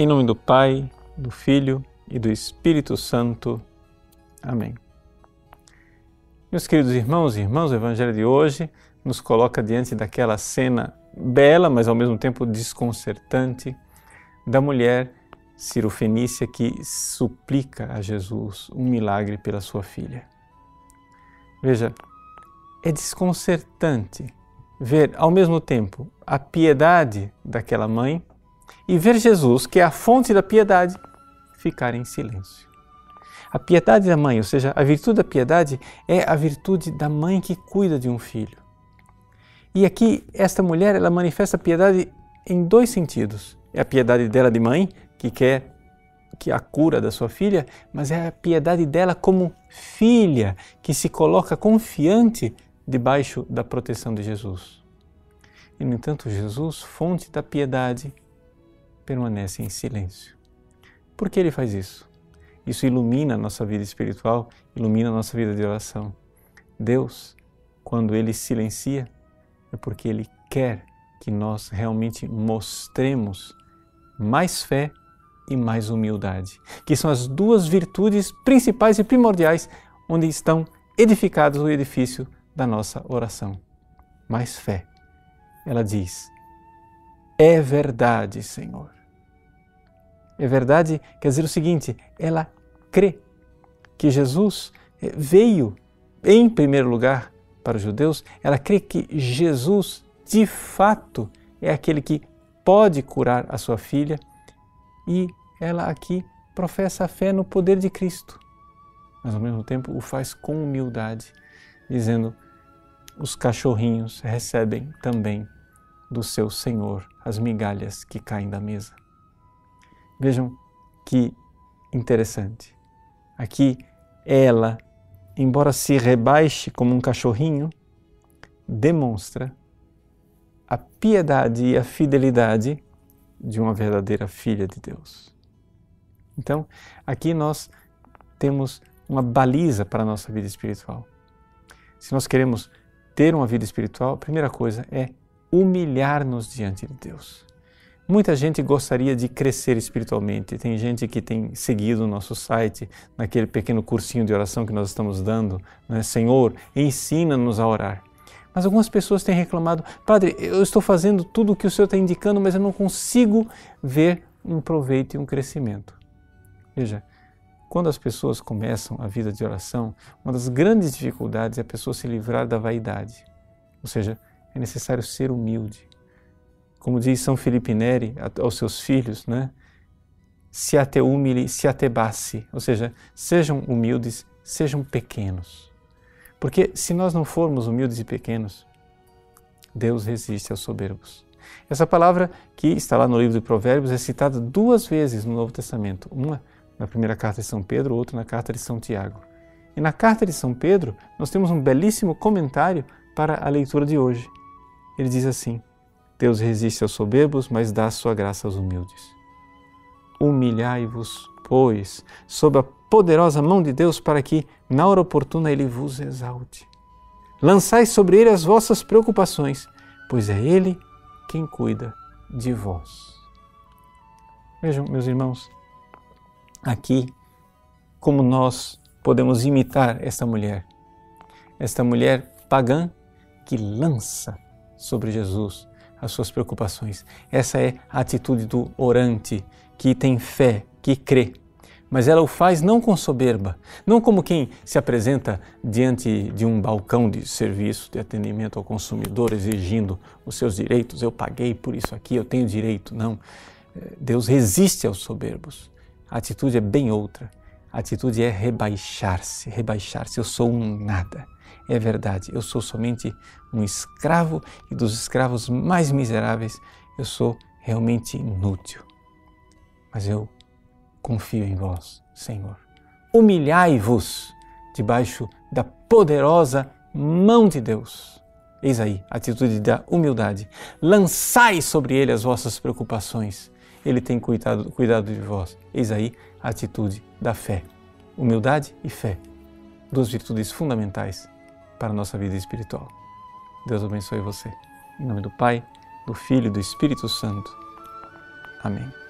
Em nome do Pai, do Filho e do Espírito Santo. Amém. Meus queridos irmãos e irmãs, o Evangelho de hoje nos coloca diante daquela cena bela, mas ao mesmo tempo desconcertante, da mulher cirofenícia que suplica a Jesus um milagre pela sua filha. Veja, é desconcertante ver ao mesmo tempo a piedade daquela mãe e ver Jesus, que é a fonte da piedade, ficar em silêncio. A piedade da mãe, ou seja, a virtude da piedade, é a virtude da mãe que cuida de um filho. E aqui, esta mulher, ela manifesta a piedade em dois sentidos. É a piedade dela de mãe, que quer que a cura da sua filha, mas é a piedade dela como filha, que se coloca confiante debaixo da proteção de Jesus. E, no entanto, Jesus, fonte da piedade, permanece em silêncio. Por que ele faz isso? Isso ilumina a nossa vida espiritual, ilumina a nossa vida de oração. Deus, quando ele silencia, é porque ele quer que nós realmente mostremos mais fé e mais humildade, que são as duas virtudes principais e primordiais onde estão edificados o edifício da nossa oração. Mais fé. Ela diz: É verdade, Senhor. É verdade quer dizer o seguinte: ela crê que Jesus eh, veio em primeiro lugar para os judeus, ela crê que Jesus de fato é aquele que pode curar a sua filha e ela aqui professa a fé no poder de Cristo, mas ao mesmo tempo o faz com humildade, dizendo: os cachorrinhos recebem também do seu Senhor as migalhas que caem da mesa. Vejam que interessante. Aqui ela, embora se rebaixe como um cachorrinho, demonstra a piedade e a fidelidade de uma verdadeira filha de Deus. Então, aqui nós temos uma baliza para a nossa vida espiritual. Se nós queremos ter uma vida espiritual, a primeira coisa é humilhar-nos diante de Deus. Muita gente gostaria de crescer espiritualmente. Tem gente que tem seguido o nosso site, naquele pequeno cursinho de oração que nós estamos dando. Né? Senhor, ensina-nos a orar. Mas algumas pessoas têm reclamado, Padre, eu estou fazendo tudo o que o Senhor está indicando, mas eu não consigo ver um proveito e um crescimento. Veja, quando as pessoas começam a vida de oração, uma das grandes dificuldades é a pessoa se livrar da vaidade. Ou seja, é necessário ser humilde. Como diz São Felipe Neri aos seus filhos, né? Se até humile, se até basse. Ou seja, sejam humildes, sejam pequenos. Porque se nós não formos humildes e pequenos, Deus resiste aos soberbos. Essa palavra que está lá no livro de Provérbios é citada duas vezes no Novo Testamento. Uma na primeira carta de São Pedro, outro na carta de São Tiago. E na carta de São Pedro, nós temos um belíssimo comentário para a leitura de hoje. Ele diz assim: Deus resiste aos soberbos, mas dá sua graça aos humildes. Humilhai-vos, pois, sob a poderosa mão de Deus, para que, na hora oportuna, Ele vos exalte. Lançai sobre Ele as vossas preocupações, pois é Ele quem cuida de vós. Vejam, meus irmãos, aqui como nós podemos imitar esta mulher. Esta mulher pagã que lança sobre Jesus as suas preocupações. Essa é a atitude do orante que tem fé, que crê. Mas ela o faz não com soberba, não como quem se apresenta diante de um balcão de serviço, de atendimento ao consumidor, exigindo os seus direitos. Eu paguei por isso aqui, eu tenho direito. Não. Deus resiste aos soberbos. A atitude é bem outra. A atitude é rebaixar-se, rebaixar-se. Eu sou um nada. É verdade, eu sou somente um escravo e dos escravos mais miseráveis, eu sou realmente inútil. Mas eu confio em vós, Senhor. Humilhai-vos debaixo da poderosa mão de Deus. Eis aí a atitude da humildade. Lançai sobre ele as vossas preocupações ele tem cuidado, cuidado de vós. Eis aí a atitude da fé. Humildade e fé, duas virtudes fundamentais para a nossa vida espiritual. Deus abençoe você. Em nome do Pai, do Filho e do Espírito Santo. Amém.